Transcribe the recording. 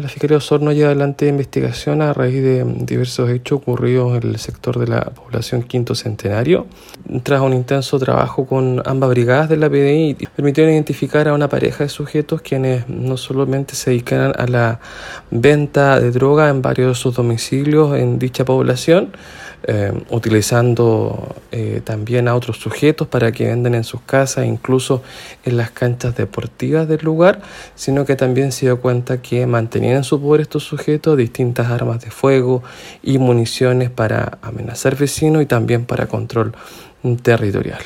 La Fiscalía Osorno lleva adelante investigación a raíz de diversos hechos ocurridos en el sector de la población Quinto Centenario. Tras un intenso trabajo con ambas brigadas de la PDI, permitieron identificar a una pareja de sujetos quienes no solamente se dedican a la venta de droga en varios de sus domicilios en dicha población, eh, utilizando eh, también a otros sujetos para que venden en sus casas, incluso en las canchas deportivas del lugar, sino que también se dio cuenta que mantenían en su poder estos sujetos distintas armas de fuego y municiones para amenazar vecinos y también para control territorial.